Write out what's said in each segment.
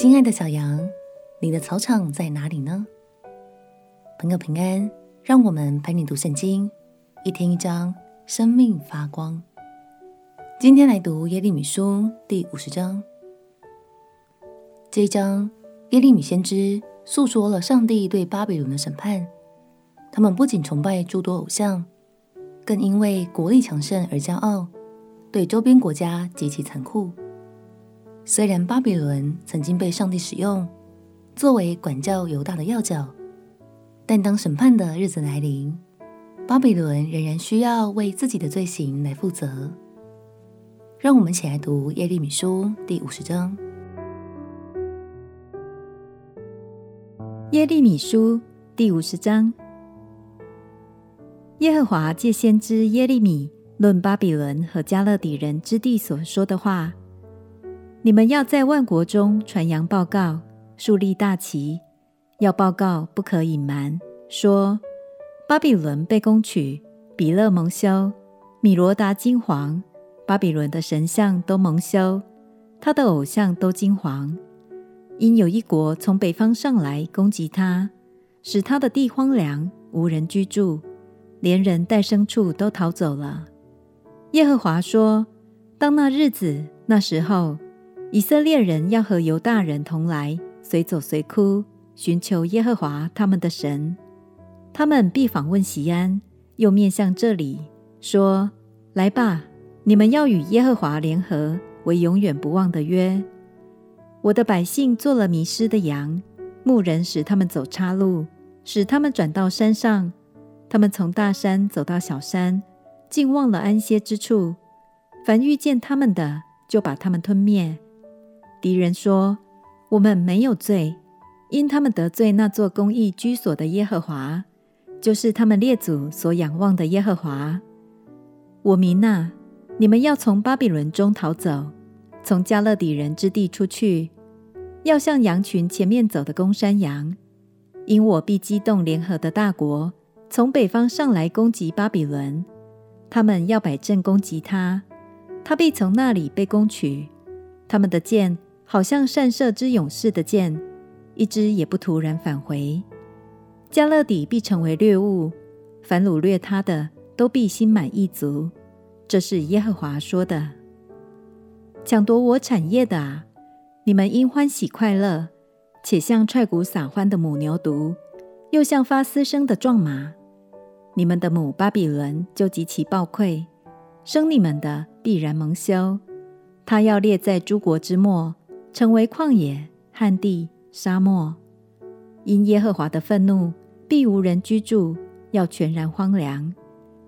亲爱的小羊，你的草场在哪里呢？朋友平安，让我们陪你读圣经，一天一章，生命发光。今天来读耶利米书第五十章。这一章，耶利米先知诉说了上帝对巴比伦的审判。他们不仅崇拜诸多偶像，更因为国力强盛而骄傲，对周边国家极其残酷。虽然巴比伦曾经被上帝使用，作为管教犹大的要角，但当审判的日子来临，巴比伦仍然需要为自己的罪行来负责。让我们一起来读耶利米书第五十章。耶利米书第五十章，耶和华借先知耶利米论巴比伦和迦勒底人之地所说的话。你们要在万国中传扬报告，树立大旗，要报告，不可隐瞒，说：巴比伦被攻取，比勒蒙羞，米罗达金黄，巴比伦的神像都蒙羞，他的偶像都惊惶，因有一国从北方上来攻击他，使他的地荒凉，无人居住，连人带牲畜都逃走了。耶和华说：当那日子，那时候。以色列人要和犹大人同来，随走随哭，寻求耶和华他们的神。他们必访问锡安，又面向这里，说：“来吧，你们要与耶和华联合，为永远不忘的约。”我的百姓做了迷失的羊，牧人使他们走岔路，使他们转到山上。他们从大山走到小山，竟忘了安歇之处。凡遇见他们的，就把他们吞灭。敌人说：“我们没有罪，因他们得罪那座公义居所的耶和华，就是他们列祖所仰望的耶和华。我民哪，你们要从巴比伦中逃走，从迦勒底人之地出去，要像羊群前面走的公山羊，因我必激动联合的大国，从北方上来攻击巴比伦，他们要摆阵攻击他，他必从那里被攻取，他们的箭。”好像善射之勇士的箭，一支也不突然返回。迦勒底必成为掠物，凡掳掠他的都必心满意足。这是耶和华说的。抢夺我产业的啊，你们因欢喜快乐，且像踹鼓撒欢的母牛犊，又像发嘶声的壮马。你们的母巴比伦就极其暴溃，生你们的必然蒙羞。他要列在诸国之末。成为旷野、旱地、沙漠，因耶和华的愤怒，必无人居住，要全然荒凉。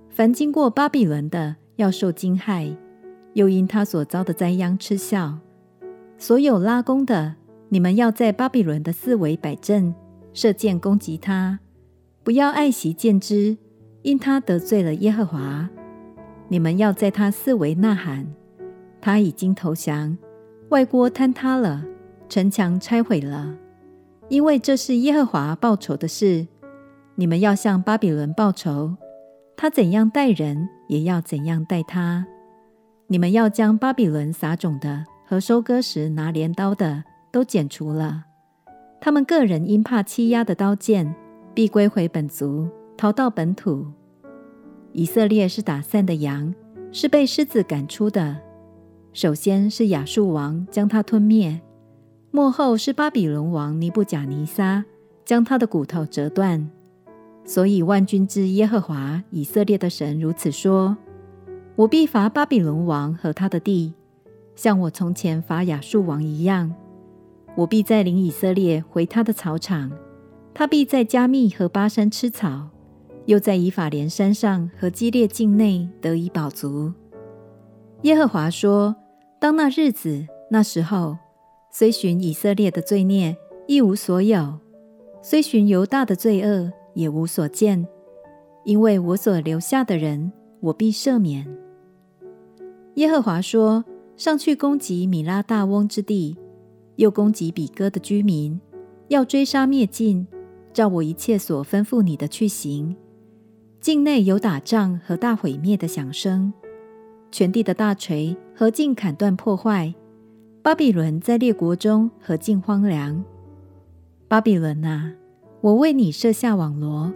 凡经过巴比伦的，要受惊骇，又因他所遭的灾殃嗤笑。所有拉弓的，你们要在巴比伦的四围摆阵，射箭攻击他，不要爱惜箭支，因他得罪了耶和华。你们要在他四围呐喊，他已经投降。外郭坍塌了，城墙拆毁了，因为这是耶和华报仇的事。你们要向巴比伦报仇，他怎样待人，也要怎样待他。你们要将巴比伦撒种的和收割时拿镰刀的都剪除了。他们个人因怕欺压的刀剑，必归回本族，逃到本土。以色列是打散的羊，是被狮子赶出的。首先是亚述王将他吞灭，末后是巴比伦王尼布甲尼撒将他的骨头折断。所以万军之耶和华以色列的神如此说：我必罚巴比伦王和他的地，像我从前罚亚述王一样。我必再领以色列回他的草场，他必在加密和巴山吃草，又在以法莲山上和基列境内得以饱足。耶和华说。当那日子、那时候，虽寻以色列的罪孽，一无所有；虽寻犹大的罪恶，也无所见。因为我所留下的人，我必赦免。耶和华说：上去攻击米拉大翁之地，又攻击比哥的居民，要追杀灭尽，照我一切所吩咐你的去行。境内有打仗和大毁灭的响声。全地的大锤何尽砍断破坏，巴比伦在列国中何竟荒凉！巴比伦啊，我为你设下网罗，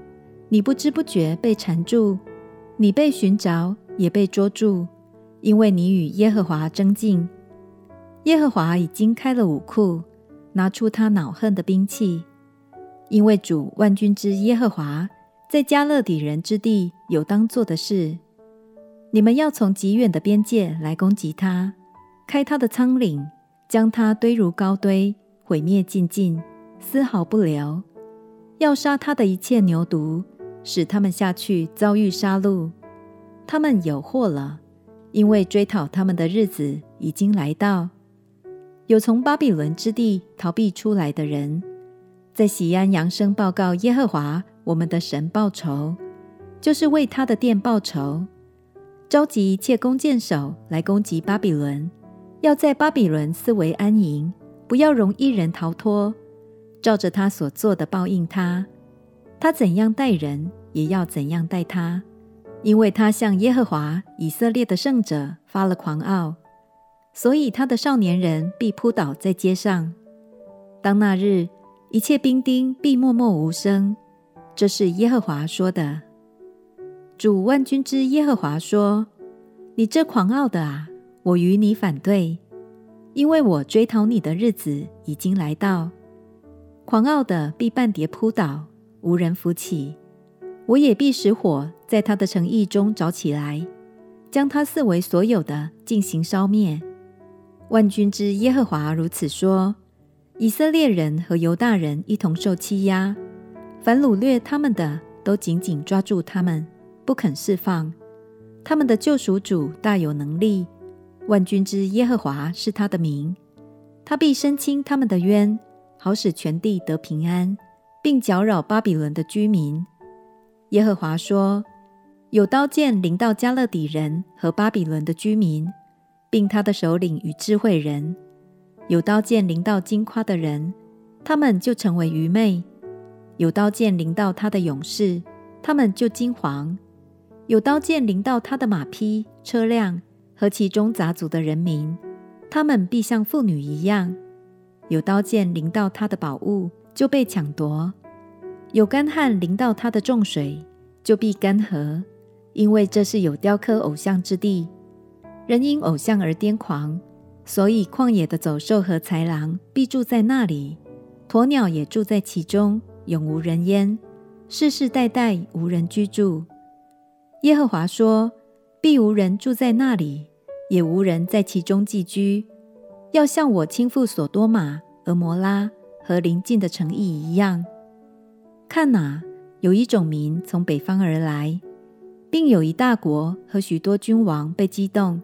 你不知不觉被缠住，你被寻找，也被捉住，因为你与耶和华争竞。耶和华已经开了武库，拿出他恼恨的兵器，因为主万军之耶和华在迦勒底人之地有当做的事。你们要从极远的边界来攻击他，开他的仓廩，将他堆如高堆，毁灭尽尽，丝毫不留。要杀他的一切牛犊，使他们下去遭遇杀戮。他们有祸了，因为追讨他们的日子已经来到。有从巴比伦之地逃避出来的人，在喜安扬声报告耶和华我们的神报仇，就是为他的殿报仇，召集一切弓箭手来攻击巴比伦，要在巴比伦四围安营，不要容一人逃脱，照着他所做的报应他。他怎样待人，也要怎样待他，因为他向耶和华以色列的圣者发了狂傲。所以他的少年人必扑倒在街上。当那日，一切兵丁必默默无声。这是耶和华说的。主万军之耶和华说：“你这狂傲的啊，我与你反对，因为我追讨你的日子已经来到。狂傲的必半跌扑倒，无人扶起。我也必使火在他的诚意中着起来，将他四围所有的进行烧灭。”万军之耶和华如此说：以色列人和犹大人一同受欺压，凡掳掠他们的都紧紧抓住他们，不肯释放。他们的救赎主大有能力，万军之耶和华是他的名。他必伸清他们的冤，好使全地得平安，并搅扰巴比伦的居民。耶和华说：有刀剑临到迦勒底人和巴比伦的居民。并他的首领与智慧人，有刀剑临到金夸的人，他们就成为愚昧；有刀剑临到他的勇士，他们就惊惶；有刀剑临到他的马匹、车辆和其中杂族的人民，他们必像妇女一样；有刀剑临到他的宝物，就被抢夺；有干旱临到他的重水，就必干涸，因为这是有雕刻偶像之地。人因偶像而癫狂，所以旷野的走兽和豺狼必住在那里，鸵鸟也住在其中，永无人烟，世世代代无人居住。耶和华说：必无人住在那里，也无人在其中寄居，要像我倾覆所多玛、俄摩拉和邻近的城邑一样。看哪，有一种民从北方而来，并有一大国和许多君王被激动。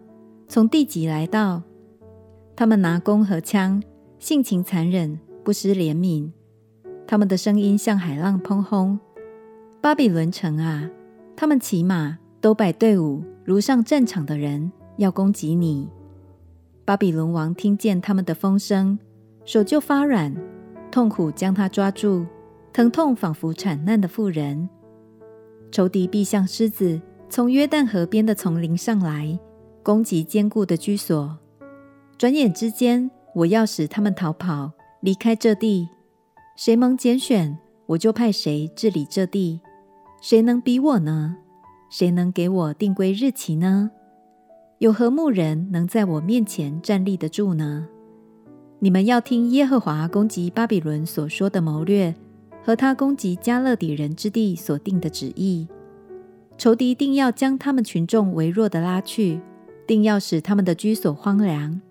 从地极来到，他们拿弓和枪，性情残忍，不施怜悯。他们的声音像海浪砰轰。巴比伦城啊，他们骑马，都摆队伍，如上战场的人，要攻击你。巴比伦王听见他们的风声，手就发软，痛苦将他抓住，疼痛仿佛产难的妇人。仇敌必像狮子，从约旦河边的丛林上来。攻击坚固的居所，转眼之间，我要使他们逃跑，离开这地。谁蒙拣选，我就派谁治理这地。谁能比我呢？谁能给我定规日期呢？有何牧人能在我面前站立得住呢？你们要听耶和华攻击巴比伦所说的谋略，和他攻击迦勒底人之地所定的旨意。仇敌定要将他们群众微弱的拉去。定要使他们的居所荒凉，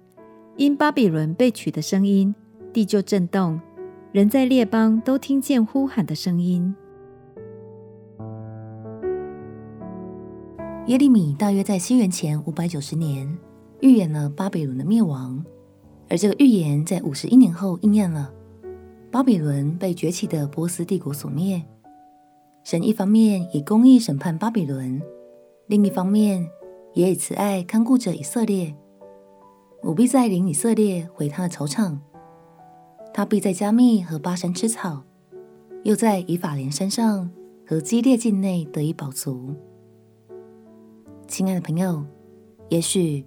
因巴比伦被取的声音，地就震动，人在列邦都听见呼喊的声音。耶利米大约在西元前五百九十年预言了巴比伦的灭亡，而这个预言在五十一年后应验了。巴比伦被崛起的波斯帝国所灭。神一方面以公义审判巴比伦，另一方面，也以慈爱看顾着以色列，我必再领以色列回他的草场，他必在加密和巴珊吃草，又在以法莲山上和基列境内得以饱足。亲爱的朋友，也许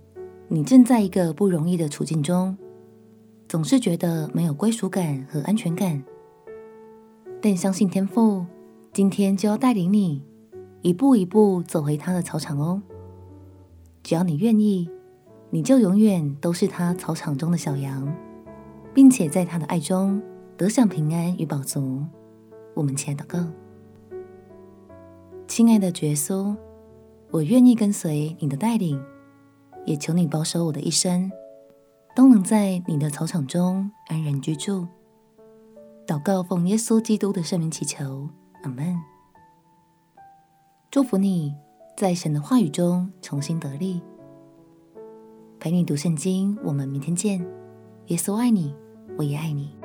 你正在一个不容易的处境中，总是觉得没有归属感和安全感。但相信天父今天就要带领你一步一步走回他的草场哦。只要你愿意，你就永远都是他草场中的小羊，并且在他的爱中得享平安与饱足。我们前来祷告，亲爱的耶稣，我愿意跟随你的带领，也求你保守我的一生，都能在你的草场中安然居住。祷告奉耶稣基督的圣名祈求，阿门。祝福你在神的话语中重新得力。陪你读圣经，我们明天见。耶稣爱你，我也爱你。